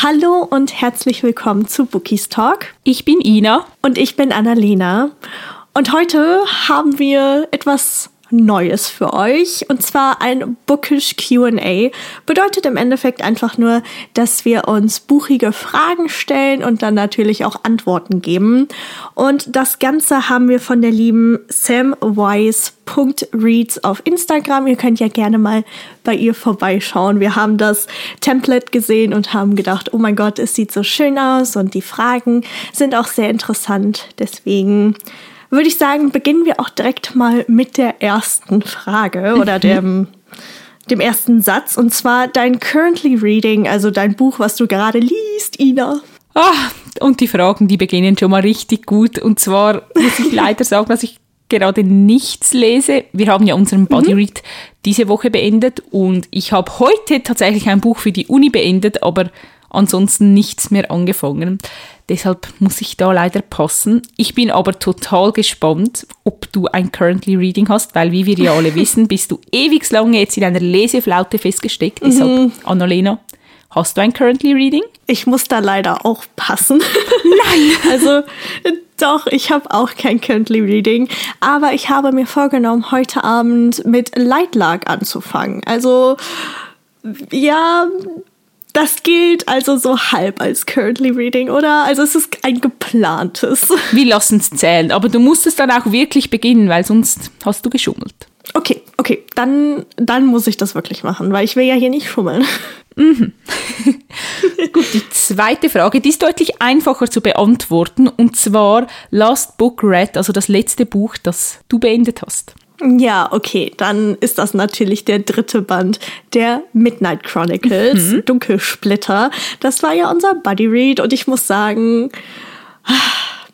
Hallo und herzlich willkommen zu Bookies Talk. Ich bin Ina. Und ich bin Annalena. Und heute haben wir etwas Neues für euch. Und zwar ein Bookish QA. Bedeutet im Endeffekt einfach nur, dass wir uns buchige Fragen stellen und dann natürlich auch Antworten geben. Und das Ganze haben wir von der lieben samwise.reads auf Instagram. Ihr könnt ja gerne mal bei ihr vorbeischauen. Wir haben das Template gesehen und haben gedacht, oh mein Gott, es sieht so schön aus und die Fragen sind auch sehr interessant. Deswegen würde ich sagen, beginnen wir auch direkt mal mit der ersten Frage oder mhm. dem, dem ersten Satz. Und zwar dein Currently Reading, also dein Buch, was du gerade liest, Ina. Ah, und die Fragen, die beginnen schon mal richtig gut. Und zwar muss ich leider sagen, dass ich gerade nichts lese. Wir haben ja unseren Body mhm. Read diese Woche beendet und ich habe heute tatsächlich ein Buch für die Uni beendet, aber ansonsten nichts mehr angefangen. Deshalb muss ich da leider passen. Ich bin aber total gespannt, ob du ein Currently Reading hast, weil wie wir ja alle wissen, bist du ewig lange jetzt in einer Leseflaute festgesteckt. Mhm. Deshalb, Annalena, hast du ein Currently Reading? Ich muss da leider auch passen. Nein! also doch, ich habe auch kein Currently Reading, aber ich habe mir vorgenommen, heute Abend mit Lightlark anzufangen. Also ja, das gilt also so halb als Currently Reading, oder? Also es ist ein geplantes. Wir lassen es zählen, aber du musst es dann auch wirklich beginnen, weil sonst hast du geschummelt. Okay, okay, dann, dann muss ich das wirklich machen, weil ich will ja hier nicht schummeln. Mhm. Gut, die zweite Frage, die ist deutlich einfacher zu beantworten, und zwar Last Book Read, also das letzte Buch, das du beendet hast. Ja, okay, dann ist das natürlich der dritte Band der Midnight Chronicles, mhm. Dunkelsplitter. Das war ja unser Buddy Read und ich muss sagen,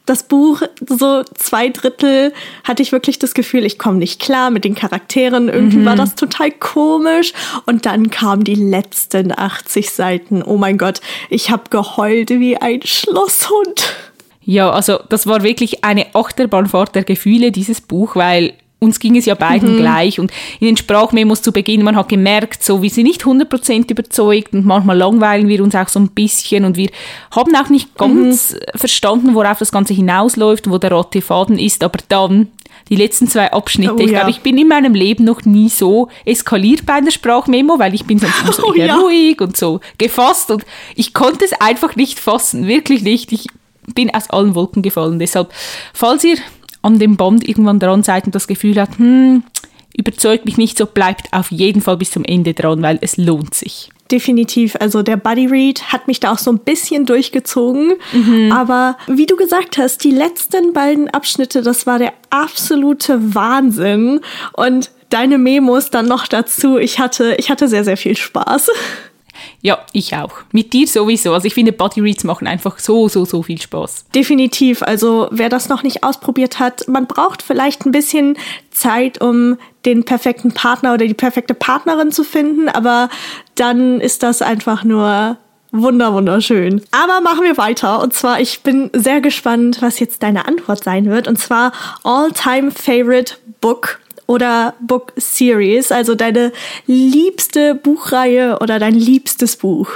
das Buch, so zwei Drittel, hatte ich wirklich das Gefühl, ich komme nicht klar mit den Charakteren. Irgendwie mhm. war das total komisch. Und dann kamen die letzten 80 Seiten. Oh mein Gott, ich habe geheult wie ein Schlosshund. Ja, also das war wirklich eine Achterbahnfahrt der Gefühle, dieses Buch, weil uns ging es ja beiden mhm. gleich. Und in den Sprachmemos zu Beginn, man hat gemerkt, so, wir sind nicht 100% überzeugt und manchmal langweilen wir uns auch so ein bisschen und wir haben auch nicht ganz mhm. verstanden, worauf das Ganze hinausläuft, wo der rote Faden ist. Aber dann die letzten zwei Abschnitte. Oh, ich glaube, ich bin in meinem Leben noch nie so eskaliert bei einer Sprachmemo, weil ich bin sonst so oh, ja. ruhig und so gefasst und ich konnte es einfach nicht fassen, wirklich nicht. Ich bin aus allen Wolken gefallen. Deshalb, falls ihr an dem Band irgendwann dran seid und das Gefühl hat, hm, überzeugt mich nicht so, bleibt auf jeden Fall bis zum Ende dran, weil es lohnt sich. Definitiv. Also der Buddy Read hat mich da auch so ein bisschen durchgezogen. Mhm. Aber wie du gesagt hast, die letzten beiden Abschnitte, das war der absolute Wahnsinn. Und deine Memos dann noch dazu. Ich hatte, ich hatte sehr, sehr viel Spaß. Ja, ich auch. Mit dir sowieso. Also ich finde, Body Reads machen einfach so, so, so viel Spaß. Definitiv. Also wer das noch nicht ausprobiert hat, man braucht vielleicht ein bisschen Zeit, um den perfekten Partner oder die perfekte Partnerin zu finden, aber dann ist das einfach nur Wunder, wunderschön. Aber machen wir weiter. Und zwar, ich bin sehr gespannt, was jetzt deine Antwort sein wird. Und zwar All-Time Favorite Book oder Book Series, also deine liebste Buchreihe oder dein liebstes Buch?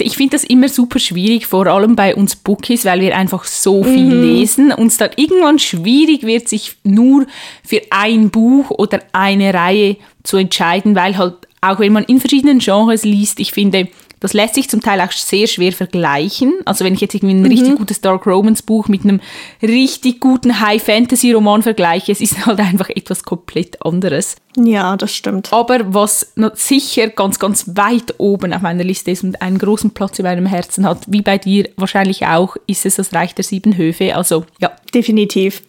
Ich finde das immer super schwierig, vor allem bei uns Bookies, weil wir einfach so viel mhm. lesen und es dann irgendwann schwierig wird, sich nur für ein Buch oder eine Reihe zu entscheiden, weil halt auch wenn man in verschiedenen Genres liest, ich finde, das lässt sich zum Teil auch sehr schwer vergleichen. Also wenn ich jetzt irgendwie ein mhm. richtig gutes Dark Romance Buch mit einem richtig guten High Fantasy Roman vergleiche, es ist halt einfach etwas komplett anderes. Ja, das stimmt. Aber was sicher ganz, ganz weit oben auf meiner Liste ist und einen großen Platz in meinem Herzen hat, wie bei dir wahrscheinlich auch, ist es das Reich der sieben Höfe. Also ja. Definitiv.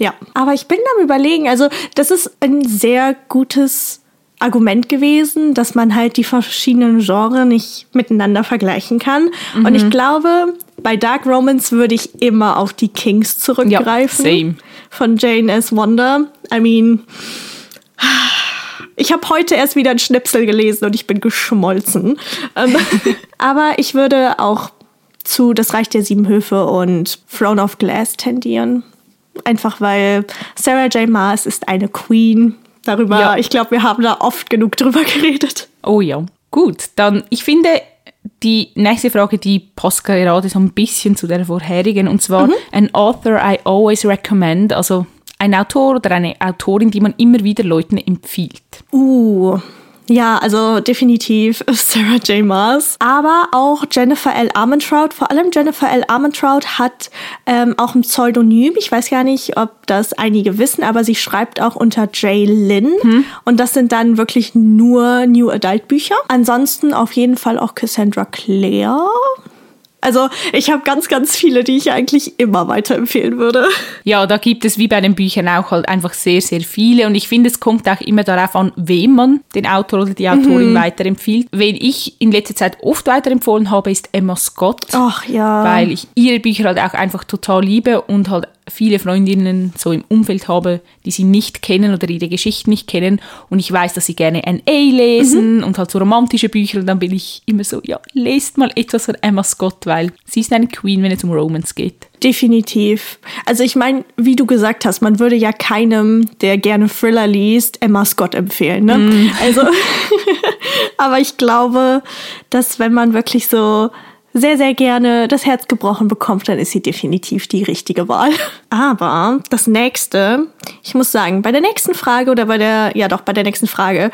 Ja, aber ich bin am überlegen, also das ist ein sehr gutes Argument gewesen, dass man halt die verschiedenen Genres nicht miteinander vergleichen kann. Mhm. Und ich glaube, bei Dark Romance würde ich immer auf die Kings zurückgreifen. Ja, same. Von Jane S. Wonder. I mean, ich habe heute erst wieder ein Schnipsel gelesen und ich bin geschmolzen. Ähm, aber ich würde auch zu Das Reich der Sieben Höfe und Throne of Glass tendieren. Einfach weil Sarah J. Maas ist eine Queen darüber. Ja. Ich glaube, wir haben da oft genug drüber geredet. Oh ja. Gut, dann ich finde, die nächste Frage, die passt gerade so ein bisschen zu der vorherigen, und zwar mhm. an author I always recommend, also ein Autor oder eine Autorin, die man immer wieder Leuten empfiehlt. Uh, ja, also definitiv Sarah J. Maas, aber auch Jennifer L. Armentrout. Vor allem Jennifer L. Armentrout hat ähm, auch ein Pseudonym. Ich weiß gar nicht, ob das einige wissen, aber sie schreibt auch unter J. Lynn. Hm. Und das sind dann wirklich nur New Adult Bücher. Ansonsten auf jeden Fall auch Cassandra Clare. Also ich habe ganz, ganz viele, die ich eigentlich immer weiterempfehlen würde. Ja, da gibt es wie bei den Büchern auch halt einfach sehr, sehr viele. Und ich finde, es kommt auch immer darauf an, wem man den Autor oder die Autorin mhm. weiterempfiehlt. Wen ich in letzter Zeit oft weiterempfohlen habe, ist Emma Scott. Ach ja. Weil ich ihre Bücher halt auch einfach total liebe und halt viele Freundinnen so im Umfeld habe, die sie nicht kennen oder ihre Geschichten nicht kennen und ich weiß, dass sie gerne NA lesen mhm. und halt so romantische Bücher und dann bin ich immer so, ja, lest mal etwas von Emma Scott, weil sie ist eine Queen, wenn es um Romance geht. Definitiv. Also ich meine, wie du gesagt hast, man würde ja keinem, der gerne Thriller liest, Emma Scott empfehlen. Ne? Mm. Also, aber ich glaube, dass wenn man wirklich so sehr, sehr gerne das Herz gebrochen bekommt, dann ist sie definitiv die richtige Wahl. Aber das nächste, ich muss sagen, bei der nächsten Frage oder bei der, ja doch, bei der nächsten Frage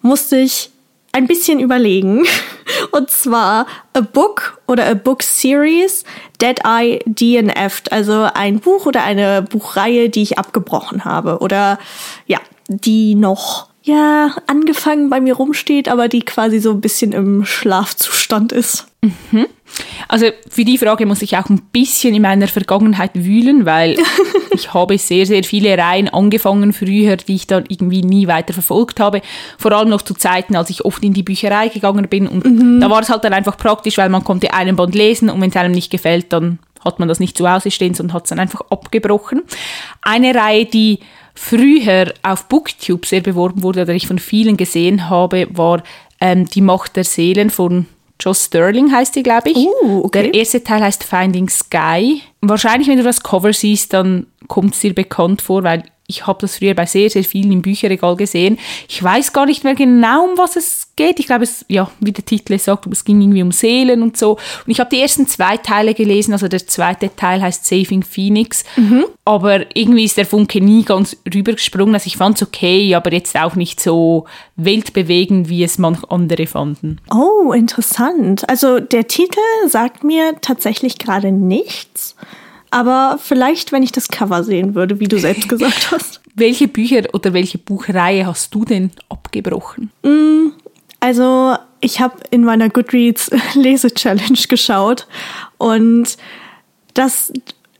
musste ich ein bisschen überlegen. Und zwar a book oder a book series that I DNF'd. Also ein Buch oder eine Buchreihe, die ich abgebrochen habe. Oder ja, die noch ja, angefangen bei mir rumsteht, aber die quasi so ein bisschen im Schlafzustand ist. Mhm. Also für die Frage muss ich auch ein bisschen in meiner Vergangenheit wühlen, weil ich habe sehr, sehr viele Reihen angefangen früher, die ich dann irgendwie nie weiter verfolgt habe. Vor allem noch zu Zeiten, als ich oft in die Bücherei gegangen bin. Und mhm. da war es halt dann einfach praktisch, weil man konnte einen Band lesen und wenn es einem nicht gefällt, dann hat man das nicht zu Hause stehen, sondern hat es dann einfach abgebrochen. Eine Reihe, die früher auf Booktube sehr beworben wurde oder ich von vielen gesehen habe, war ähm, Die Macht der Seelen von Joss Sterling heißt die, glaube ich. Uh, okay. Der erste Teil heißt Finding Sky. Wahrscheinlich, wenn du das Cover siehst, dann kommt es dir bekannt vor, weil ich habe das früher bei sehr, sehr vielen im Bücherregal gesehen. Ich weiß gar nicht mehr genau, um was es geht. Ich glaube, es, ja, wie der Titel sagt, es ging irgendwie um Seelen und so. Und ich habe die ersten zwei Teile gelesen, also der zweite Teil heißt Saving Phoenix. Mhm. Aber irgendwie ist der Funke nie ganz rübergesprungen. Also ich fand es okay, aber jetzt auch nicht so weltbewegend, wie es manche andere fanden. Oh, interessant. Also der Titel sagt mir tatsächlich gerade nichts. Aber vielleicht, wenn ich das Cover sehen würde, wie du selbst gesagt hast. welche Bücher oder welche Buchreihe hast du denn abgebrochen? Mm, also, ich habe in meiner Goodreads Lese-Challenge geschaut und das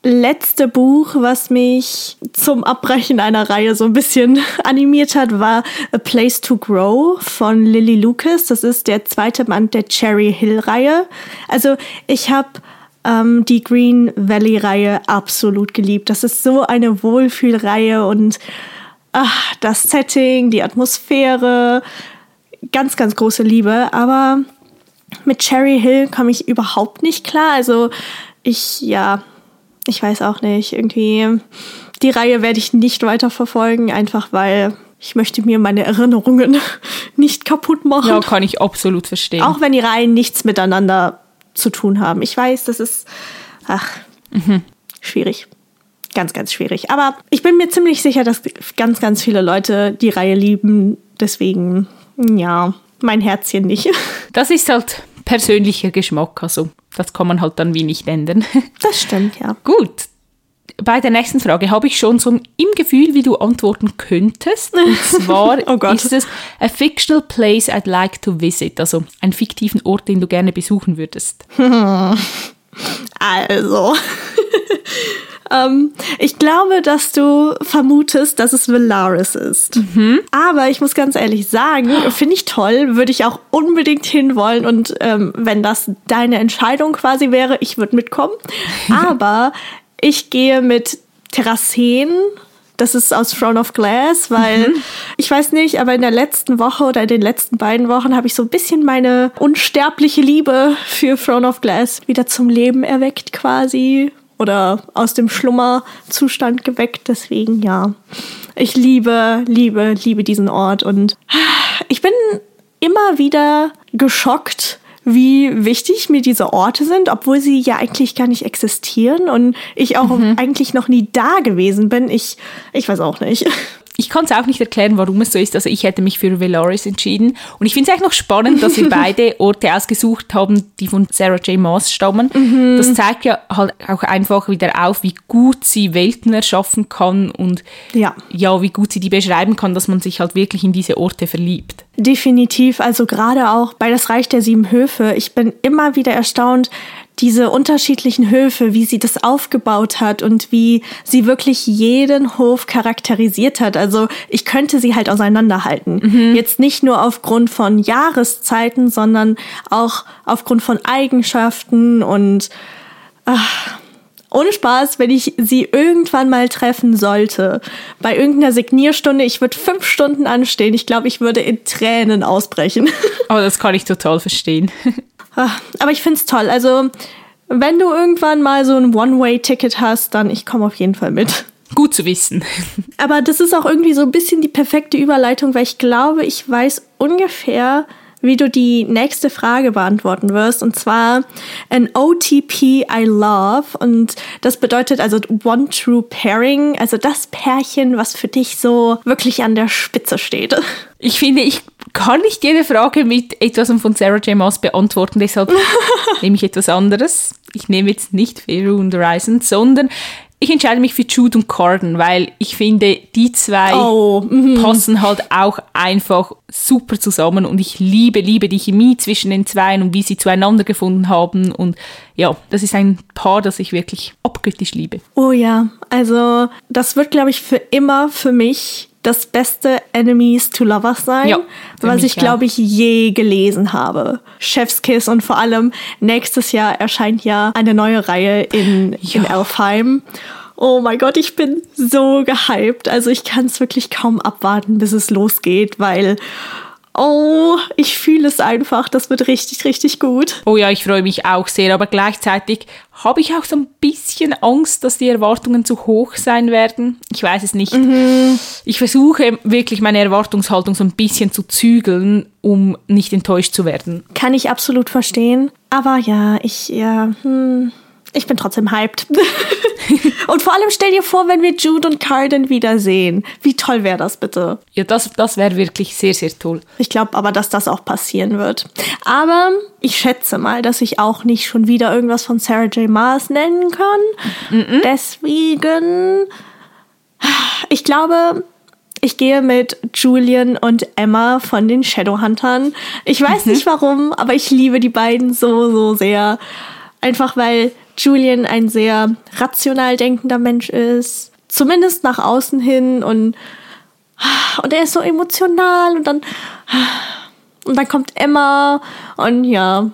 letzte Buch, was mich zum Abbrechen einer Reihe so ein bisschen animiert hat, war A Place to Grow von Lily Lucas. Das ist der zweite Band der Cherry Hill Reihe. Also ich habe ähm, die Green Valley-Reihe absolut geliebt. Das ist so eine Wohlfühlreihe und ach, das Setting, die Atmosphäre, ganz, ganz große Liebe. Aber mit Cherry Hill komme ich überhaupt nicht klar. Also ich, ja, ich weiß auch nicht. Irgendwie, die Reihe werde ich nicht weiter verfolgen, einfach weil ich möchte mir meine Erinnerungen nicht kaputt machen. Ja, kann ich absolut verstehen. Auch wenn die Reihen nichts miteinander zu tun haben. Ich weiß, das ist, ach, mhm. schwierig. Ganz, ganz schwierig. Aber ich bin mir ziemlich sicher, dass ganz, ganz viele Leute die Reihe lieben. Deswegen, ja, mein Herzchen nicht. Das ist halt persönlicher Geschmack. Also, das kann man halt dann wie nicht ändern. Das stimmt, ja. Gut, bei der nächsten Frage habe ich schon so im Gefühl, wie du antworten könntest. Und zwar oh ist es a fictional place I'd like to visit, also einen fiktiven Ort, den du gerne besuchen würdest. Also, ähm, ich glaube, dass du vermutest, dass es Valaris ist. Mhm. Aber ich muss ganz ehrlich sagen, finde ich toll, würde ich auch unbedingt hinwollen. Und ähm, wenn das deine Entscheidung quasi wäre, ich würde mitkommen. Aber ich gehe mit Terracen. Das ist aus Throne of Glass, weil mhm. ich weiß nicht, aber in der letzten Woche oder in den letzten beiden Wochen habe ich so ein bisschen meine unsterbliche Liebe für Throne of Glass wieder zum Leben erweckt quasi oder aus dem Schlummerzustand geweckt. Deswegen ja, ich liebe, liebe, liebe diesen Ort und ich bin immer wieder geschockt, wie wichtig mir diese Orte sind, obwohl sie ja eigentlich gar nicht existieren und ich auch mhm. eigentlich noch nie da gewesen bin. Ich, ich weiß auch nicht. Ich kann es auch nicht erklären, warum es so ist. Also ich hätte mich für Veloris entschieden. Und ich finde es eigentlich noch spannend, dass wir beide Orte ausgesucht haben, die von Sarah J. Maas stammen. Mhm. Das zeigt ja halt auch einfach wieder auf, wie gut sie Welten erschaffen kann und ja. ja, wie gut sie die beschreiben kann, dass man sich halt wirklich in diese Orte verliebt. Definitiv. Also gerade auch bei Das Reich der Sieben Höfe. Ich bin immer wieder erstaunt, diese unterschiedlichen Höfe, wie sie das aufgebaut hat und wie sie wirklich jeden Hof charakterisiert hat. Also ich könnte sie halt auseinanderhalten. Mhm. Jetzt nicht nur aufgrund von Jahreszeiten, sondern auch aufgrund von Eigenschaften und ach, ohne Spaß, wenn ich sie irgendwann mal treffen sollte, bei irgendeiner Signierstunde, ich würde fünf Stunden anstehen. Ich glaube, ich würde in Tränen ausbrechen. Oh, das kann ich total verstehen. Ah, aber ich finde es toll. Also, wenn du irgendwann mal so ein One-Way-Ticket hast, dann ich komme auf jeden Fall mit. Gut zu wissen. Aber das ist auch irgendwie so ein bisschen die perfekte Überleitung, weil ich glaube, ich weiß ungefähr, wie du die nächste Frage beantworten wirst. Und zwar an OTP I love. Und das bedeutet also One True Pairing, also das Pärchen, was für dich so wirklich an der Spitze steht. Ich finde, ich kann nicht jede Frage mit etwas von Sarah J. Maas beantworten, deshalb nehme ich etwas anderes. Ich nehme jetzt nicht Fair und Horizon, sondern ich entscheide mich für Jude und Corden, weil ich finde, die zwei oh, mm. passen halt auch einfach super zusammen und ich liebe, liebe die Chemie zwischen den zwei und wie sie zueinander gefunden haben und ja, das ist ein Paar, das ich wirklich abgöttisch liebe. Oh ja, also das wird, glaube ich, für immer für mich das beste Enemies to Lovers sein, ja, was ich, glaube ich, je gelesen habe. Chefskiss und vor allem nächstes Jahr erscheint ja eine neue Reihe in, ja. in Elfheim. Oh mein Gott, ich bin so gehypt. Also ich kann es wirklich kaum abwarten, bis es losgeht, weil Oh, ich fühle es einfach. Das wird richtig, richtig gut. Oh ja, ich freue mich auch sehr. Aber gleichzeitig habe ich auch so ein bisschen Angst, dass die Erwartungen zu hoch sein werden. Ich weiß es nicht. Mhm. Ich versuche wirklich meine Erwartungshaltung so ein bisschen zu zügeln, um nicht enttäuscht zu werden. Kann ich absolut verstehen. Aber ja, ich, ja, hm ich bin trotzdem hyped. und vor allem stell dir vor, wenn wir Jude und Carden wiedersehen. Wie toll wäre das bitte? Ja, das, das wäre wirklich sehr, sehr toll. Ich glaube aber, dass das auch passieren wird. Aber ich schätze mal, dass ich auch nicht schon wieder irgendwas von Sarah J. Maas nennen kann. Mm -mm. Deswegen, ich glaube, ich gehe mit Julian und Emma von den Shadowhuntern. Ich weiß mhm. nicht warum, aber ich liebe die beiden so, so sehr. Einfach weil Julian ein sehr rational denkender Mensch ist, zumindest nach außen hin und und er ist so emotional und dann und dann kommt Emma und ja,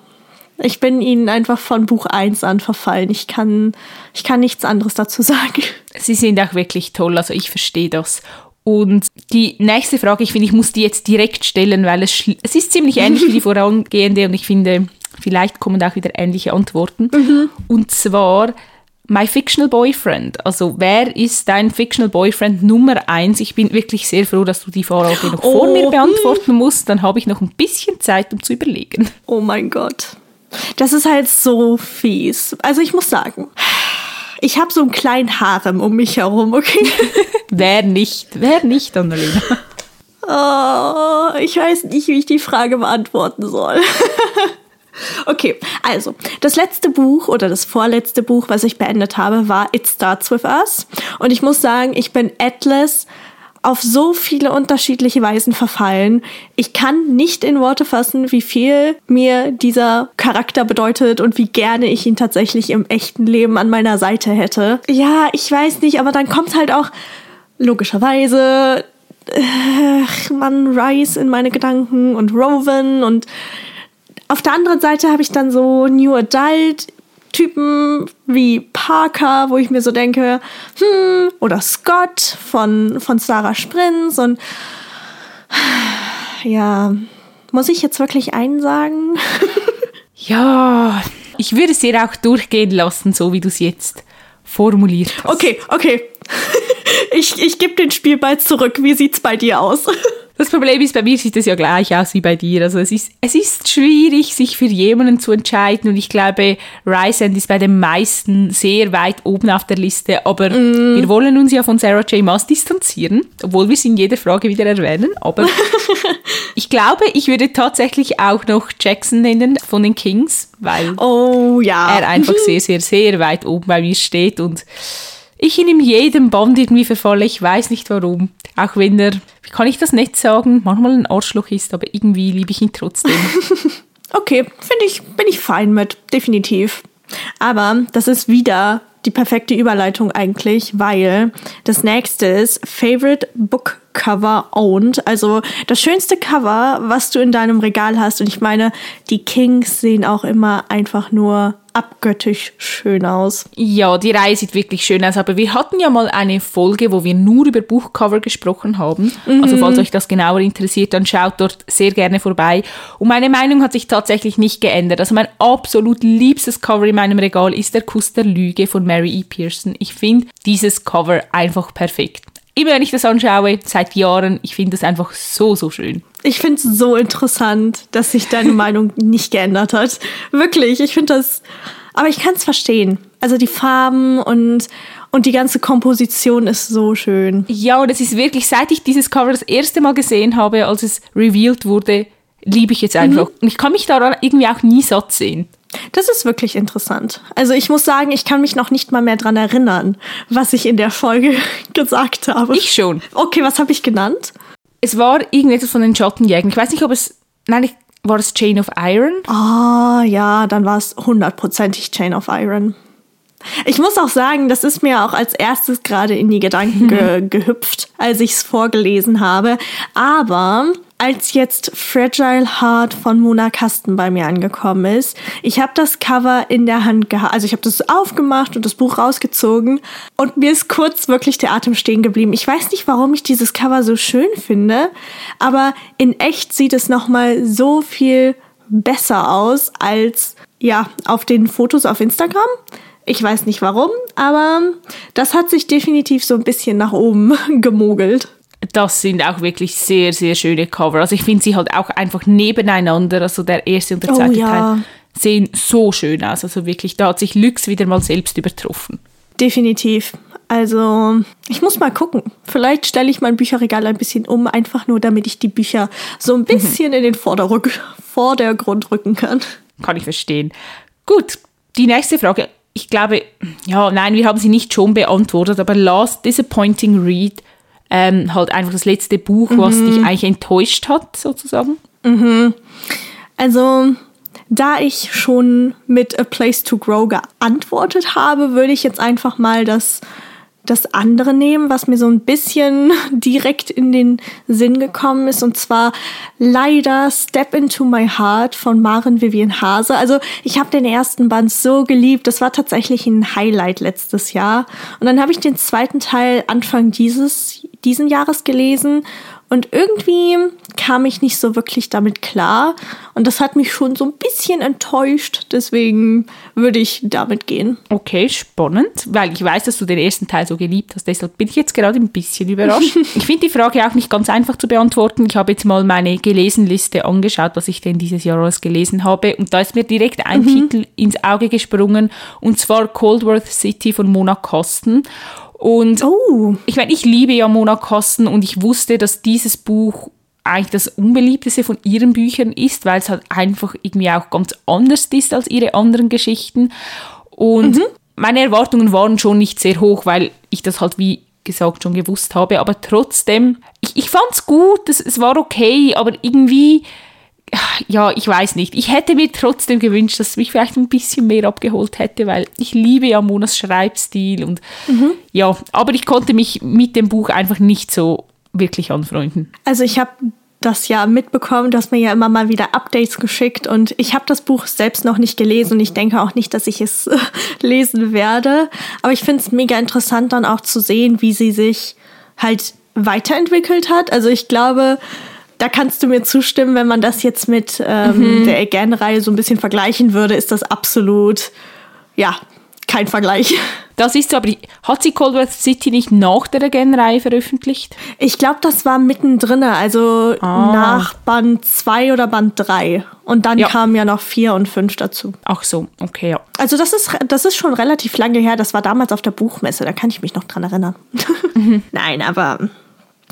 ich bin ihnen einfach von Buch 1 an verfallen. Ich kann ich kann nichts anderes dazu sagen. Sie sind auch wirklich toll, also ich verstehe das. Und die nächste Frage, ich finde, ich muss die jetzt direkt stellen, weil es, es ist ziemlich ähnlich wie die vorangehende und ich finde, Vielleicht kommen auch wieder ähnliche Antworten. Mhm. Und zwar My Fictional Boyfriend. Also wer ist dein Fictional Boyfriend Nummer eins? Ich bin wirklich sehr froh, dass du die Frage noch oh. vor mir oh. beantworten musst. Dann habe ich noch ein bisschen Zeit, um zu überlegen. Oh mein Gott. Das ist halt so fies. Also ich muss sagen, ich habe so einen kleinen Harem um mich herum, okay? wer nicht? Wer nicht, Annalena? Oh, ich weiß nicht, wie ich die Frage beantworten soll. Okay, also das letzte Buch oder das vorletzte Buch, was ich beendet habe, war It Starts With Us. Und ich muss sagen, ich bin Atlas auf so viele unterschiedliche Weisen verfallen. Ich kann nicht in Worte fassen, wie viel mir dieser Charakter bedeutet und wie gerne ich ihn tatsächlich im echten Leben an meiner Seite hätte. Ja, ich weiß nicht, aber dann kommt halt auch logischerweise äh, man Rice in meine Gedanken und Rowan und auf der anderen Seite habe ich dann so New Adult Typen wie Parker, wo ich mir so denke, hm, oder Scott von, von Sarah Sprins und ja, muss ich jetzt wirklich einen sagen? ja, ich würde es dir auch durchgehen lassen, so wie du es jetzt formuliert hast. Okay, okay. ich ich gebe den Spielball zurück. Wie sieht's bei dir aus? Das Problem ist, bei mir sieht es ja gleich aus wie bei dir. Also es ist, es ist schwierig, sich für jemanden zu entscheiden und ich glaube, End ist bei den meisten sehr weit oben auf der Liste, aber mm. wir wollen uns ja von Sarah J. Maas distanzieren, obwohl wir sie in jeder Frage wieder erwähnen, aber ich glaube, ich würde tatsächlich auch noch Jackson nennen von den Kings, weil oh, ja. er einfach sehr, sehr, sehr weit oben bei mir steht und ich in jedem Band irgendwie verfalle. Ich weiß nicht warum. Auch wenn er, wie kann ich das nicht sagen, manchmal ein Arschloch ist, aber irgendwie liebe ich ihn trotzdem. okay, finde ich, bin ich fein mit, definitiv. Aber das ist wieder die perfekte Überleitung eigentlich, weil das nächste ist Favorite Book Cover owned. Also das schönste Cover, was du in deinem Regal hast. Und ich meine, die Kings sehen auch immer einfach nur abgöttisch schön aus. Ja, die Reihe sieht wirklich schön aus, aber wir hatten ja mal eine Folge, wo wir nur über Buchcover gesprochen haben. Mhm. Also falls euch das genauer interessiert, dann schaut dort sehr gerne vorbei. Und meine Meinung hat sich tatsächlich nicht geändert. Also mein absolut liebstes Cover in meinem Regal ist der Kuss der Lüge von Mary E. Pearson. Ich finde dieses Cover einfach perfekt immer wenn ich das anschaue, seit Jahren, ich finde das einfach so, so schön. Ich finde es so interessant, dass sich deine Meinung nicht geändert hat. Wirklich, ich finde das. Aber ich kann es verstehen. Also die Farben und, und die ganze Komposition ist so schön. Ja, und es ist wirklich, seit ich dieses Cover das erste Mal gesehen habe, als es revealed wurde, liebe ich jetzt einfach. Mhm. Und ich kann mich daran irgendwie auch nie satt sehen. Das ist wirklich interessant. Also ich muss sagen, ich kann mich noch nicht mal mehr dran erinnern, was ich in der Folge gesagt habe. Ich schon. Okay, was habe ich genannt? Es war irgendetwas von den Schottenjägern. Ich weiß nicht, ob es. Nein, war es Chain of Iron? Ah, oh, ja, dann war es hundertprozentig Chain of Iron. Ich muss auch sagen, das ist mir auch als erstes gerade in die Gedanken ge gehüpft, als ich es vorgelesen habe. Aber als jetzt Fragile Heart von Mona Kasten bei mir angekommen ist, ich habe das Cover in der Hand gehabt, also ich habe das aufgemacht und das Buch rausgezogen und mir ist kurz wirklich der Atem stehen geblieben. Ich weiß nicht, warum ich dieses Cover so schön finde, aber in echt sieht es noch mal so viel besser aus als ja auf den Fotos auf Instagram. Ich weiß nicht warum, aber das hat sich definitiv so ein bisschen nach oben gemogelt das sind auch wirklich sehr, sehr schöne Cover. Also ich finde sie halt auch einfach nebeneinander, also der erste und der oh zweite oh, ja. Teil, sehen so schön aus. Also wirklich, da hat sich Lux wieder mal selbst übertroffen. Definitiv. Also, ich muss mal gucken. Vielleicht stelle ich mein Bücherregal ein bisschen um, einfach nur damit ich die Bücher so ein bisschen mhm. in den Vorderrück Vordergrund rücken kann. Kann ich verstehen. Gut, die nächste Frage. Ich glaube, ja, nein, wir haben sie nicht schon beantwortet, aber Last Disappointing Read ähm, halt einfach das letzte Buch, was mhm. dich eigentlich enttäuscht hat, sozusagen? Mhm. Also, da ich schon mit A Place to Grow geantwortet habe, würde ich jetzt einfach mal das das andere nehmen, was mir so ein bisschen direkt in den Sinn gekommen ist, und zwar leider Step into My Heart von Maren Vivian Hase. Also ich habe den ersten Band so geliebt, das war tatsächlich ein Highlight letztes Jahr. Und dann habe ich den zweiten Teil Anfang dieses diesen Jahres gelesen und irgendwie kam ich nicht so wirklich damit klar. Und das hat mich schon so ein bisschen enttäuscht. Deswegen würde ich damit gehen. Okay, spannend, weil ich weiß, dass du den ersten Teil so geliebt hast. Deshalb bin ich jetzt gerade ein bisschen überrascht. ich finde die Frage auch nicht ganz einfach zu beantworten. Ich habe jetzt mal meine Gelesenliste angeschaut, was ich denn dieses Jahr alles gelesen habe. Und da ist mir direkt ein mhm. Titel ins Auge gesprungen. Und zwar Coldworth City von Mona Kosten. Und oh. ich meine, ich liebe ja Mona Kosten und ich wusste, dass dieses Buch eigentlich das unbeliebteste von ihren Büchern ist, weil es halt einfach irgendwie auch ganz anders ist als ihre anderen Geschichten. Und mhm. meine Erwartungen waren schon nicht sehr hoch, weil ich das halt wie gesagt schon gewusst habe. Aber trotzdem, ich, ich fand es gut, es, es war okay, aber irgendwie ja, ich weiß nicht. Ich hätte mir trotzdem gewünscht, dass es mich vielleicht ein bisschen mehr abgeholt hätte, weil ich liebe ja Monas Schreibstil und mhm. ja, aber ich konnte mich mit dem Buch einfach nicht so wirklich anfreunden. Also ich habe das ja mitbekommen, dass mir ja immer mal wieder Updates geschickt und ich habe das Buch selbst noch nicht gelesen und ich denke auch nicht, dass ich es lesen werde. Aber ich finde es mega interessant dann auch zu sehen, wie sie sich halt weiterentwickelt hat. Also ich glaube, da kannst du mir zustimmen, wenn man das jetzt mit ähm, mhm. der Again-Reihe so ein bisschen vergleichen würde, ist das absolut, ja, kein Vergleich. Das ist so, aber hat sie Cold War City nicht nach der Again-Reihe veröffentlicht? Ich glaube, das war mittendrin, also Ah. nach Band 2 oder Band 3. Und dann Ja. kamen ja noch 4 und 5 dazu. Ach so, okay, ja. Also das ist, das ist schon relativ lange her. Das war damals auf der Buchmesse, da kann ich mich noch dran erinnern. Nein, aber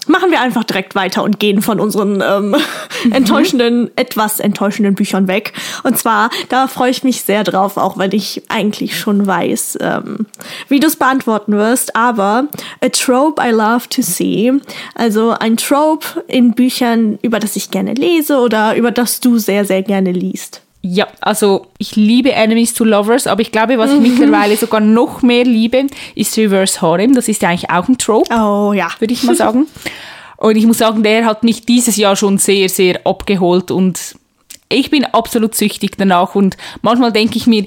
machen wir einfach direkt weiter und gehen von unseren ähm, enttäuschenden, etwas enttäuschenden Büchern weg. Und zwar, da freue ich mich sehr drauf, auch wenn ich eigentlich schon weiß, ähm, wie du es beantworten wirst. Aber A Trope I Love to See, also ein Trope in Büchern, über das ich gerne lese oder über das du sehr, sehr gerne liest. Ja, also ich liebe Enemies to Lovers, aber ich glaube, was ich mittlerweile sogar noch mehr liebe, ist Reverse Harem. Das ist ja eigentlich auch ein Trope, Oh ja. würde ich mal sagen. Und ich muss sagen, der hat mich dieses Jahr schon sehr, sehr abgeholt und ich bin absolut süchtig danach und manchmal denke ich mir,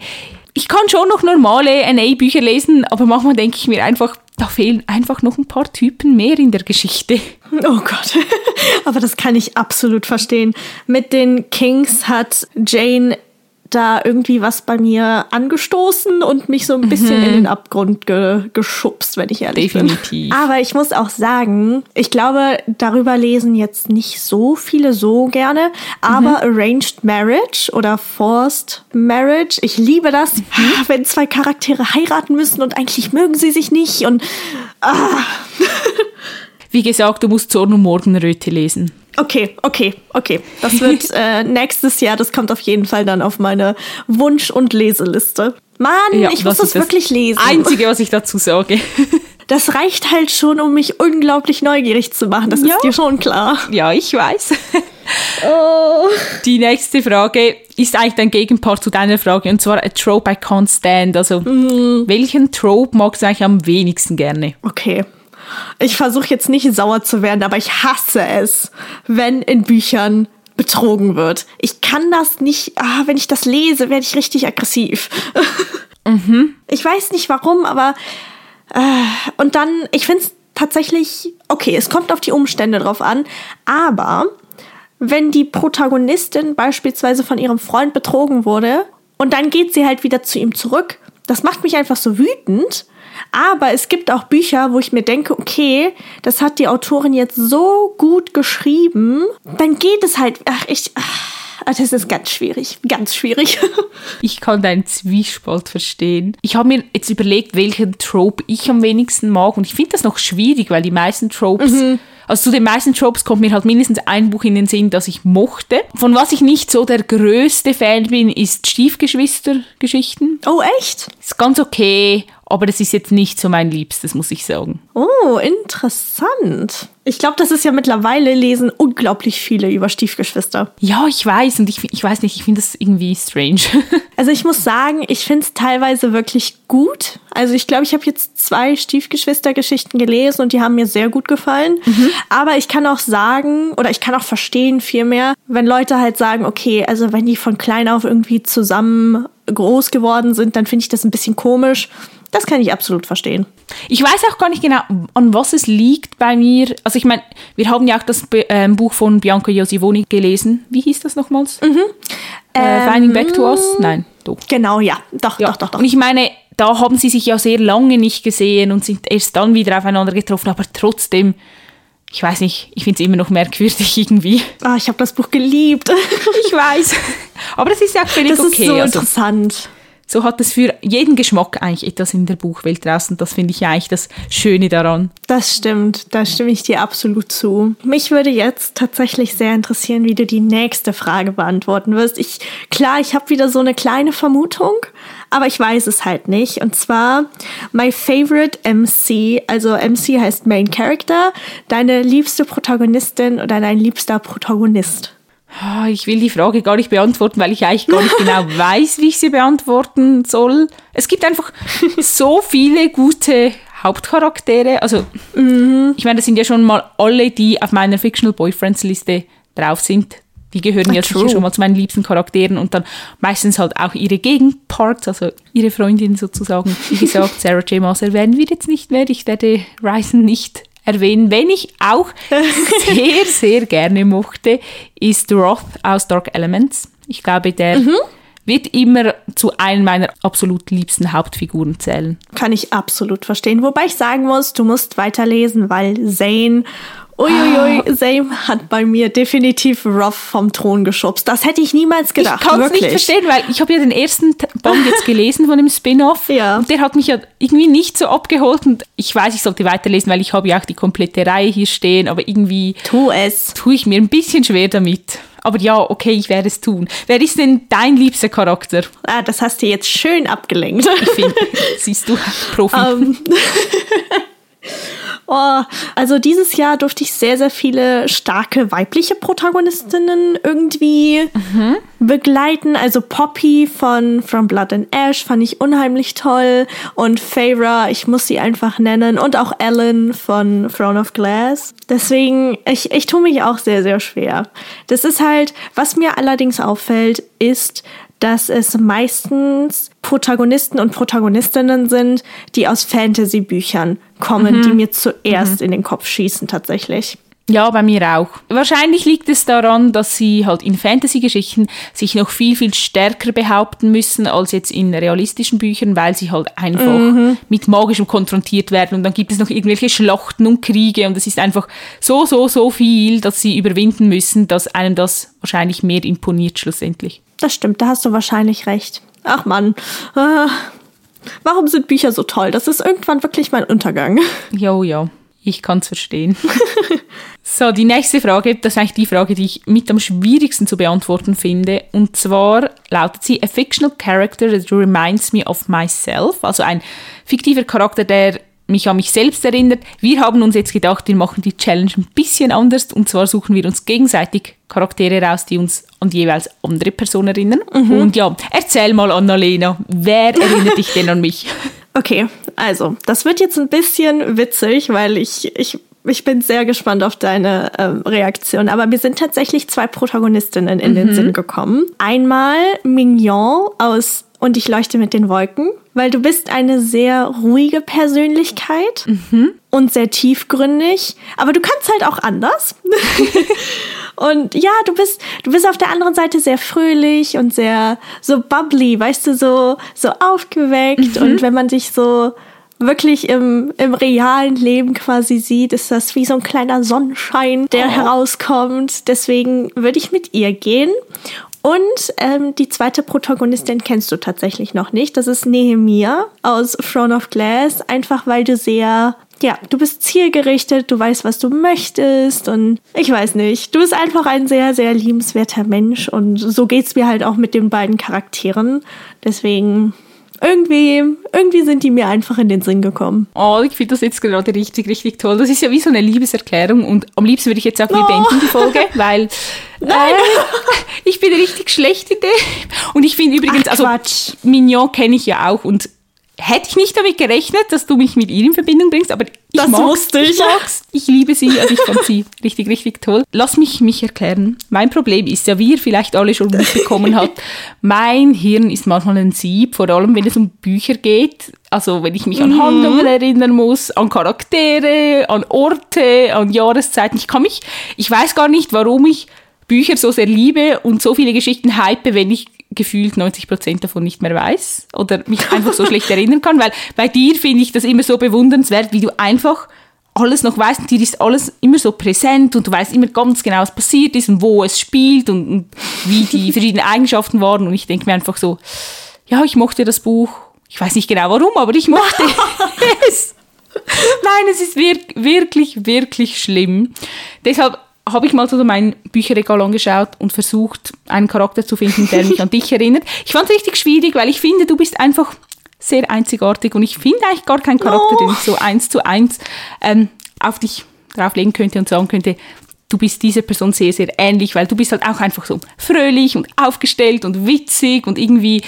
ich kann schon noch normale NA-Bücher lesen, aber manchmal denke ich mir einfach, da fehlen einfach noch ein paar Typen mehr in der Geschichte. Oh Gott. Aber das kann ich absolut verstehen. Mit den Kings hat Jane da irgendwie was bei mir angestoßen und mich so ein bisschen in den Abgrund ge geschubst, wenn ich ehrlich Definitiv. bin. Aber ich muss auch sagen, ich glaube, darüber lesen jetzt nicht so viele so gerne, aber Arranged Marriage oder Forced Marriage, ich liebe das, wenn zwei Charaktere heiraten müssen und eigentlich mögen sie sich nicht und Wie gesagt, du musst Zorn und Morgenröte lesen. Okay, okay, okay. Das wird äh, nächstes Jahr, das kommt auf jeden Fall dann auf meine Wunsch- und Leseliste. Mann, ich muss das, ist wirklich lesen. Einzige, was ich dazu sage. Das reicht halt schon, um mich unglaublich neugierig zu machen. Das Ja. ist dir schon klar. ja, ich weiß. Oh. Die nächste Frage ist eigentlich ein Gegenpart zu deiner Frage und zwar a trope I can't stand. Also, welchen Trope magst du eigentlich am wenigsten gerne? Okay. Ich versuche jetzt nicht sauer zu werden, aber ich hasse es, wenn in Büchern betrogen wird. Ich kann das nicht, ah, wenn ich das lese, werde ich richtig aggressiv. Ich weiß nicht warum, aber äh, und dann, ich finde es tatsächlich, okay, es kommt auf die Umstände drauf an, aber wenn die Protagonistin beispielsweise von ihrem Freund betrogen wurde und dann geht sie halt wieder zu ihm zurück, das macht mich einfach so wütend. Aber es gibt auch Bücher, wo ich mir denke, okay, das hat die Autorin jetzt so gut geschrieben, dann geht es halt, ach, ich, ach, das ist ganz schwierig, ganz schwierig. Ich kann deinen Zwiespalt verstehen. Ich habe mir jetzt überlegt, welchen Trope ich am wenigsten mag und ich finde das noch schwierig, weil die meisten Tropes, also zu den meisten Tropes kommt mir halt mindestens ein Buch in den Sinn, das ich mochte. Von was ich nicht so der größte Fan bin, ist Stiefgeschwister-Geschichten. oh, echt? Ist ganz okay, aber das ist jetzt nicht so mein Liebstes, muss ich sagen. Oh, interessant. Ich glaube, das ist ja mittlerweile lesen unglaublich viele über Stiefgeschwister. Ja, ich weiß und ich, ich weiß nicht, ich finde das irgendwie strange. Also ich muss sagen, ich finde es teilweise wirklich gut. Also ich glaube, ich habe jetzt zwei Stiefgeschwistergeschichten gelesen und die haben mir sehr gut gefallen. Aber ich kann auch sagen, oder ich kann auch verstehen vielmehr, wenn Leute halt sagen, okay, also wenn die von klein auf irgendwie zusammen groß geworden sind, dann finde ich das ein bisschen komisch. Das kann ich absolut verstehen. Ich weiß auch gar nicht genau, an was es liegt bei mir. Also ich meine, wir haben ja auch das Be- ähm, Buch von Bianca Josivoni gelesen. Wie hieß das nochmals? Äh, Finding Back to Us? Nein, doch. Genau, ja. Doch, Ja. doch, doch, doch. Und ich meine, da haben sie sich ja sehr lange nicht gesehen und sind erst dann wieder aufeinander getroffen, aber trotzdem, ich weiß nicht, ich finde es immer noch merkwürdig irgendwie. Ah, ich habe das Buch geliebt. Ich weiß. Aber das ist ja auch völlig Das ist okay. so also, interessant. So hat es für jeden Geschmack eigentlich etwas in der Buchwelt draußen. Das finde ich ja eigentlich das Schöne daran. Das stimmt, da stimme ich dir absolut zu. Mich würde jetzt tatsächlich sehr interessieren, wie du die nächste Frage beantworten wirst. Ich, klar, ich habe wieder so eine kleine Vermutung, aber ich weiß es halt nicht. Und zwar my favorite MC, also MC heißt Main Character, deine liebste Protagonistin oder dein liebster Protagonist. Ah, Ich will die Frage gar nicht beantworten, weil ich eigentlich gar nicht genau weiß, wie ich sie beantworten soll. Es gibt einfach so viele gute Hauptcharaktere. Also, ich meine, das sind ja schon mal alle, die auf meiner Fictional Boyfriends Liste drauf sind. Die gehören ja true. sicher schon mal zu meinen liebsten Charakteren und dann meistens halt auch ihre Gegenparts, also ihre Freundin sozusagen. Wie gesagt, Sarah J. Maas erwähnen wir jetzt nicht mehr. Ich werde Ryzen nicht erwähnen. Wenn ich auch sehr, sehr gerne mochte, ist Roth aus Dark Elements. Ich glaube, der wird immer zu einem meiner absolut liebsten Hauptfiguren zählen. Kann ich absolut verstehen. Wobei ich sagen muss, du musst weiterlesen, weil Zane Uiuiui, ah. Zane hat bei mir definitiv Ruff vom Thron geschubst. Das hätte ich niemals gedacht. Ich kann es nicht verstehen, weil ich habe ja den ersten Band jetzt gelesen von dem Spin-off. Ja. Und der hat mich ja irgendwie nicht so abgeholt. Und ich weiß, ich sollte weiterlesen, weil ich habe ja auch die komplette Reihe hier stehen. Aber irgendwie tu es. tue ich mir ein bisschen schwer damit. Aber ja, okay, ich werde es tun. Wer ist denn dein liebster Charakter? Ah, das hast du jetzt schön abgelenkt. Ich finde, siehst du, Profi. Um. Oh, also dieses Jahr durfte ich sehr, sehr viele starke weibliche Protagonistinnen irgendwie mhm. begleiten. Also Poppy von From Blood and Ash fand ich unheimlich toll. Und Feyre, ich muss sie einfach nennen. Und auch Ellen von Throne of Glass. Deswegen, ich, ich tue mich auch sehr, sehr schwer. Das ist halt, was mir allerdings auffällt, ist, dass es meistens Protagonisten und Protagonistinnen sind, die aus Fantasy-Büchern kommen, mhm. die mir zuerst mhm. in den Kopf schießen tatsächlich. Ja, bei mir auch. Wahrscheinlich liegt es daran, dass sie halt in Fantasy-Geschichten sich noch viel, viel stärker behaupten müssen als jetzt in realistischen Büchern, weil sie halt einfach mhm. mit Magischem konfrontiert werden und dann gibt es noch irgendwelche Schlachten und Kriege und es ist einfach so, so, so viel, dass sie überwinden müssen, dass einem das wahrscheinlich mehr imponiert schlussendlich. Das stimmt, da hast du wahrscheinlich recht. Ach Mann, äh, warum sind Bücher so toll? Das ist irgendwann wirklich mein Untergang. Jo, jo, ich kann's verstehen. so, die nächste Frage, das ist eigentlich die Frage, die ich mit am schwierigsten zu beantworten finde. Und zwar lautet sie, a fictional character that reminds me of myself. Also ein fiktiver Charakter, der mich an mich selbst erinnert. Wir haben uns jetzt gedacht, wir machen die Challenge ein bisschen anders und zwar suchen wir uns gegenseitig Charaktere raus, die uns an die jeweils andere Person erinnern. Mhm. Und ja, erzähl mal, Annalena, wer erinnert dich denn an mich? Okay, also, das wird jetzt ein bisschen witzig, weil ich, ich ich bin sehr gespannt auf deine ähm, Reaktion. Aber mir sind tatsächlich zwei Protagonistinnen in mhm. den Sinn gekommen. Einmal Mignon aus Und ich leuchte mit den Wolken, weil du bist eine sehr ruhige Persönlichkeit mhm. und sehr tiefgründig. Aber du kannst halt auch anders. und ja, du bist, du bist auf der anderen Seite sehr fröhlich und sehr so bubbly, weißt du, so, so aufgeweckt. Mhm. Und wenn man dich so wirklich im, im realen Leben quasi sieht, ist das wie so ein kleiner Sonnenschein, der oh. herauskommt. Deswegen würde ich mit ihr gehen. Und ähm, die zweite Protagonistin kennst du tatsächlich noch nicht. Das ist Nehemia aus Throne of Glass. Einfach weil du sehr, ja, du bist zielgerichtet, du weißt, was du möchtest und ich weiß nicht. Du bist einfach ein sehr, sehr liebenswerter Mensch und so geht's mir halt auch mit den beiden Charakteren. Deswegen irgendwie, irgendwie sind die mir einfach in den Sinn gekommen. Oh, ich finde das jetzt gerade richtig, richtig toll. Das ist ja wie so eine Liebeserklärung und am liebsten würde ich jetzt auch beenden, die Folge, weil Nein. Äh, ich bin richtig schlecht in dem. Und ich finde übrigens, Ach, also Mignon kenne ich ja auch und hätte ich nicht damit gerechnet, dass du mich mit ihr in Verbindung bringst, aber ich das mag's, wusste ich. Ich mag's. Ich liebe sie, also ich fand sie richtig, richtig toll. Lass mich mich erklären. Mein Problem ist ja, wie ihr vielleicht alle schon mitbekommen habt, mein Hirn ist manchmal ein Sieb, vor allem wenn es um Bücher geht. Also wenn ich mich an mhm. Handlungen erinnern muss, an Charaktere, an Orte, an Jahreszeiten. Ich kann mich, ich weiß gar nicht, warum ich Bücher so sehr liebe und so viele Geschichten hype, wenn ich gefühlt 90 Prozent davon nicht mehr weiß oder mich einfach so schlecht erinnern kann, weil bei dir finde ich das immer so bewundernswert, wie du einfach alles noch weißt, dir ist alles immer so präsent und du weißt immer ganz genau, was passiert ist und wo es spielt und, und wie die verschiedenen Eigenschaften waren und ich denke mir einfach so, ja, ich mochte das Buch, ich weiß nicht genau warum, aber ich mochte es. Nein, es ist wirklich, wirklich schlimm. Deshalb habe ich mal so mein Bücherregal angeschaut und versucht, einen Charakter zu finden, der mich an dich erinnert. Ich fand es richtig schwierig, weil ich finde, du bist einfach sehr einzigartig und ich finde eigentlich gar keinen Charakter, oh. den ich so eins zu eins ähm, auf dich drauflegen könnte und sagen könnte, du bist dieser Person sehr, sehr ähnlich, weil du bist halt auch einfach so fröhlich und aufgestellt und witzig und irgendwie,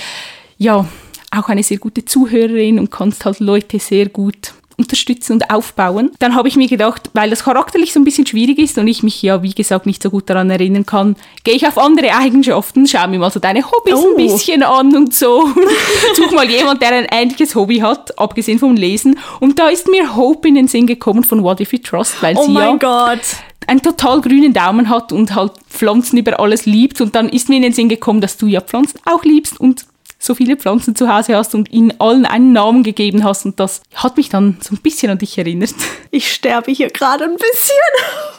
ja, auch eine sehr gute Zuhörerin und kannst halt Leute sehr gut unterstützen und aufbauen. Dann habe ich mir gedacht, weil das charakterlich so ein bisschen schwierig ist und ich mich ja, wie gesagt, nicht so gut daran erinnern kann, gehe ich auf andere Eigenschaften, schaue mir mal so deine Hobbys oh. ein bisschen an und so. Such mal jemand, der ein ähnliches Hobby hat, abgesehen vom Lesen. Und da ist mir Hope in den Sinn gekommen von What If We Trust, weil oh sie mein ja Gott einen total grünen Daumen hat und halt Pflanzen über alles liebt. Und dann ist mir in den Sinn gekommen, dass du ja Pflanzen auch liebst und so viele Pflanzen zu Hause hast und ihnen allen einen Namen gegeben hast. Und das hat mich dann so ein bisschen an dich erinnert. Ich sterbe hier gerade ein bisschen.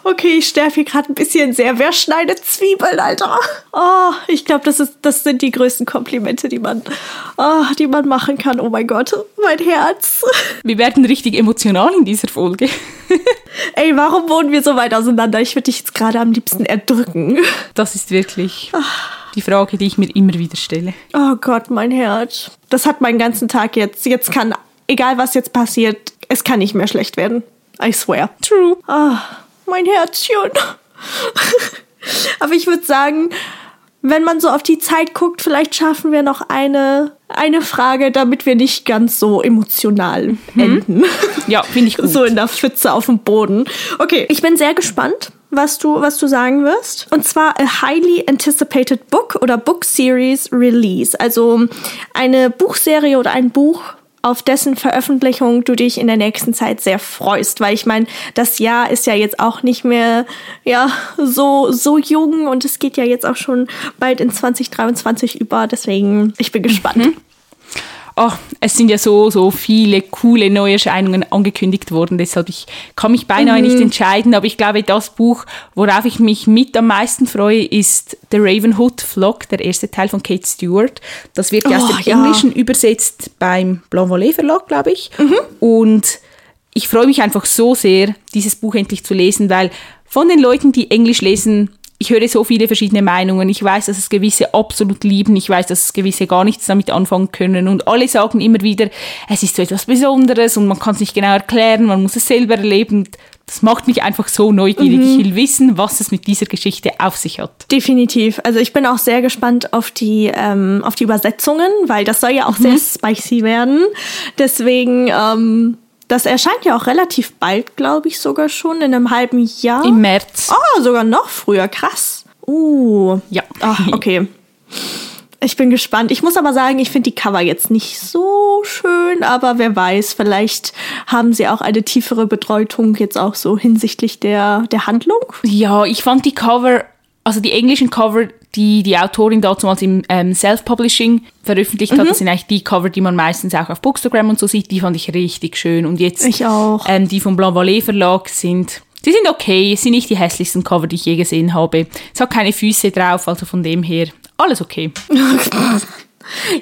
Okay, ich sterbe hier gerade ein bisschen sehr. Wer schneidet Zwiebeln, Alter? Oh, ich glaube, das, das sind die größten Komplimente, die man, oh, die man machen kann. Oh mein Gott, mein Herz. Wir werden richtig emotional in dieser Folge. Ey, warum wohnen wir so weit auseinander? Ich würde dich jetzt gerade am liebsten erdrücken. Das ist wirklich die Frage, die ich mir immer wieder stelle. Oh Gott, mein Herz. Das hat meinen ganzen Tag jetzt. Jetzt kann, egal was jetzt passiert, es kann nicht mehr schlecht werden. I swear. True. Ah, mein Herzchen. Aber ich würde sagen, wenn man so auf die Zeit guckt, vielleicht schaffen wir noch eine, eine Frage, damit wir nicht ganz so emotional enden. Ja, finde ich gut. So in der Pfütze auf dem Boden. Okay, ich bin sehr gespannt, was du, was du sagen wirst. Und zwar a highly anticipated book oder book series release. Also eine Buchserie oder ein Buch, auf dessen Veröffentlichung du dich in der nächsten Zeit sehr freust, weil ich meine, das Jahr ist ja jetzt auch nicht mehr ja so so jung und es geht ja jetzt auch schon bald in 2023 über, deswegen ich bin gespannt. Mhm oh, es sind ja so, so viele coole neue Erscheinungen angekündigt worden, deshalb ich kann mich beinahe mhm. nicht entscheiden, aber ich glaube, das Buch, worauf ich mich mit am meisten freue, ist The Ravenhood Flock, der erste Teil von Kate Stewart. Das wird ja oh, aus dem ja. Englischen übersetzt beim Blanc Volet Verlag, glaube ich. Mhm. Und ich freue mich einfach so sehr, dieses Buch endlich zu lesen, weil von den Leuten, die Englisch lesen, ich höre so viele verschiedene Meinungen. Ich weiß, dass es gewisse absolut lieben. Ich weiß, dass es gewisse gar nichts damit anfangen können. Und alle sagen immer wieder, es ist so etwas Besonderes und man kann es nicht genau erklären, man muss es selber erleben. Das macht mich einfach so neugierig. Mhm. Ich will wissen, was es mit dieser Geschichte auf sich hat. Definitiv. Also ich bin auch sehr gespannt auf die, ähm, auf die Übersetzungen, weil das soll ja auch mhm. sehr spicy werden. Deswegen ähm, das erscheint ja auch relativ bald, glaube ich, sogar schon, in einem halben Jahr. Im März. Oh, sogar noch früher. Krass. Uh. Ja. Ach, okay. Ich bin gespannt. Ich muss aber sagen, ich finde die Cover jetzt nicht so schön, aber wer weiß, vielleicht haben sie auch eine tiefere Bedeutung jetzt auch so hinsichtlich der, der Handlung. Ja, ich fand die Cover, also die englischen Cover, die die Autorin damals im ähm, Self-Publishing veröffentlicht mhm. hat. Das sind eigentlich die Cover, die man meistens auch auf Bookstagram und so sieht. Die fand ich richtig schön. Und jetzt. Ähm, die vom Blanc Valet Verlag sind die sind okay, es sind nicht die hässlichsten Cover, die ich je gesehen habe. Es hat keine Füße drauf, also von dem her alles okay.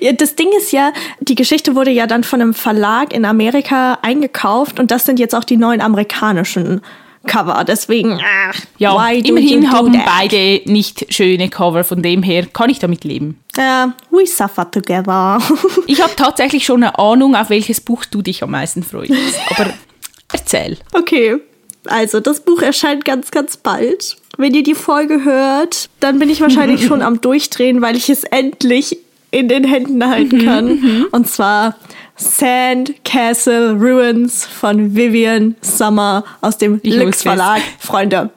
Ja, das Ding ist ja, die Geschichte wurde ja dann von einem Verlag in Amerika eingekauft und das sind jetzt auch die neuen amerikanischen Cover. Deswegen, ach, ja, immerhin haben beide nicht schöne Cover, von dem her kann ich damit leben. Uh, we suffer together. ich habe tatsächlich schon eine Ahnung, auf welches Buch du dich am meisten freust. Aber erzähl. Okay. Also, das Buch erscheint ganz, ganz bald. Wenn ihr die Folge hört, dann bin ich wahrscheinlich schon am Durchdrehen, weil ich es endlich in den Händen halten kann. Mhm. Und zwar Sand Castle Ruins von Vivian Summer aus dem Lux Verlag. Freunde.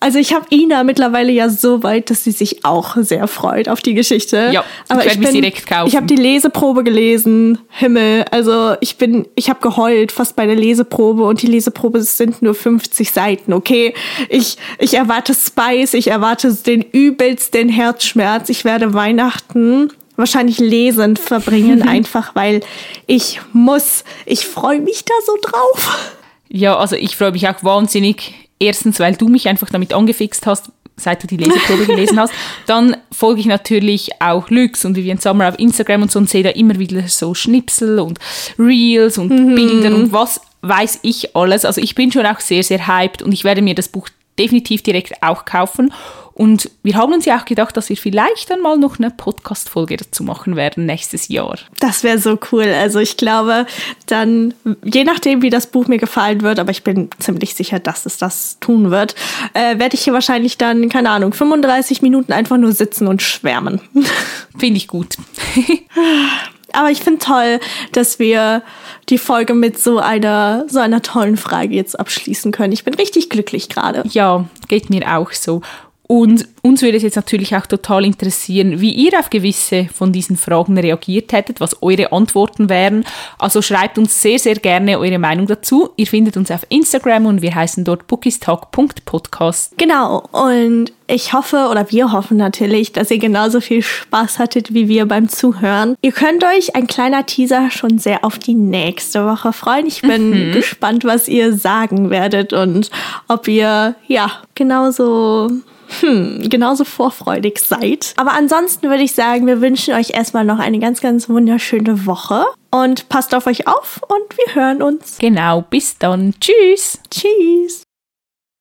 Also ich habe Ina mittlerweile ja so weit, dass sie sich auch sehr freut auf die Geschichte. Ja, aber ich, ich bin direkt kaufen. Ich habe die Leseprobe gelesen. Himmel, also ich bin ich habe geheult fast bei der Leseprobe und die Leseprobe sind nur 50 Seiten, okay? Ich ich erwarte Spice, ich erwarte den übelsten Herzschmerz. Ich werde Weihnachten wahrscheinlich lesend verbringen, einfach weil ich muss. Ich freue mich da so drauf. Ja, also ich freue mich auch wahnsinnig. Erstens, weil du mich einfach damit angefixt hast, seit du die Leseprobe gelesen hast. Dann folge ich natürlich auch Lux und Vivian Sommer auf Instagram und so und sehe da immer wieder so Schnipsel und Reels und mhm. Bilder und was weiß ich alles. Also ich bin schon auch sehr, sehr hyped und ich werde mir das Buch definitiv direkt auch kaufen. Und wir haben uns ja auch gedacht, dass wir vielleicht dann mal noch eine Podcast-Folge dazu machen werden nächstes Jahr. Das wäre so cool. Also ich glaube, dann, je nachdem, wie das Buch mir gefallen wird, aber ich bin ziemlich sicher, dass es das tun wird, äh, werde ich hier wahrscheinlich dann, keine Ahnung, 35 Minuten einfach nur sitzen und schwärmen. Finde ich gut. aber ich finde toll, dass wir die Folge mit so einer, so einer tollen Frage jetzt abschließen können. Ich bin richtig glücklich gerade. Ja, geht mir auch so. Und uns würde es jetzt natürlich auch total interessieren, wie ihr auf gewisse von diesen Fragen reagiert hättet, was eure Antworten wären. Also schreibt uns sehr, sehr gerne eure Meinung dazu. Ihr findet uns auf Instagram und wir heißen dort bookistalk.podcast. Genau, und ich hoffe oder wir hoffen natürlich, dass ihr genauso viel Spaß hattet wie wir beim Zuhören. Ihr könnt euch ein kleiner Teaser schon sehr auf die nächste Woche freuen. Ich bin mhm. gespannt, was ihr sagen werdet und ob ihr ja genauso hm, genauso vorfreudig seid. Aber ansonsten würde ich sagen, wir wünschen euch erstmal noch eine ganz, ganz wunderschöne Woche und passt auf euch auf und wir hören uns. Genau, bis dann. Tschüss. Tschüss.